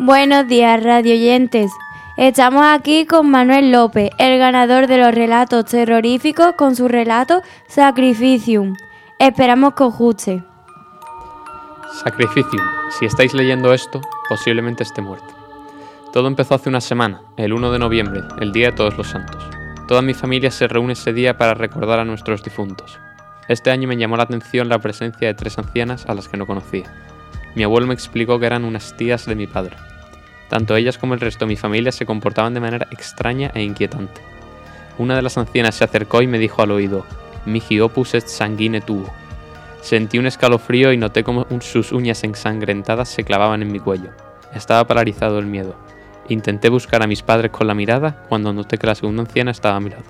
Buenos días, radioyentes. Estamos aquí con Manuel López, el ganador de los relatos terroríficos con su relato Sacrificium. Esperamos que os guste. Sacrificium. Si estáis leyendo esto, posiblemente esté muerto. Todo empezó hace una semana, el 1 de noviembre, el Día de Todos los Santos. Toda mi familia se reúne ese día para recordar a nuestros difuntos. Este año me llamó la atención la presencia de tres ancianas a las que no conocía. Mi abuelo me explicó que eran unas tías de mi padre. Tanto ellas como el resto de mi familia se comportaban de manera extraña e inquietante. Una de las ancianas se acercó y me dijo al oído, Mihi opus et sanguine tuo. Sentí un escalofrío y noté como sus uñas ensangrentadas se clavaban en mi cuello. Estaba paralizado del miedo. Intenté buscar a mis padres con la mirada cuando noté que la segunda anciana estaba a mi lado.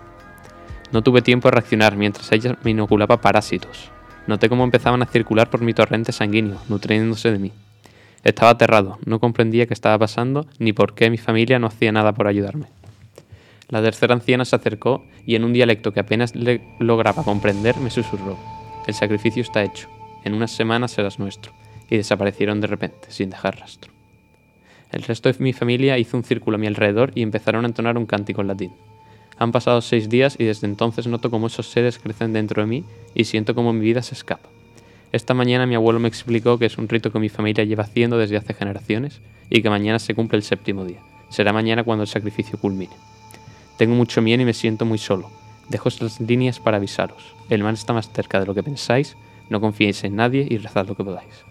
No tuve tiempo de reaccionar mientras ella me inoculaba parásitos. Noté cómo empezaban a circular por mi torrente sanguíneo, nutriéndose de mí. Estaba aterrado, no comprendía qué estaba pasando ni por qué mi familia no hacía nada por ayudarme. La tercera anciana se acercó y en un dialecto que apenas lograba comprender me susurró. El sacrificio está hecho. En unas semanas serás nuestro. Y desaparecieron de repente, sin dejar rastro. El resto de mi familia hizo un círculo a mi alrededor y empezaron a entonar un cántico en latín. Han pasado seis días y desde entonces noto cómo esos seres crecen dentro de mí y siento cómo mi vida se escapa. Esta mañana mi abuelo me explicó que es un rito que mi familia lleva haciendo desde hace generaciones y que mañana se cumple el séptimo día. Será mañana cuando el sacrificio culmine. Tengo mucho miedo y me siento muy solo. Dejo estas líneas para avisaros. El mal está más cerca de lo que pensáis, no confiéis en nadie y rezad lo que podáis.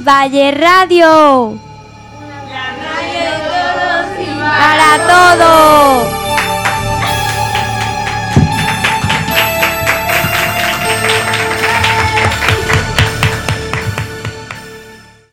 Valle Radio. La radio de todos y Para todos.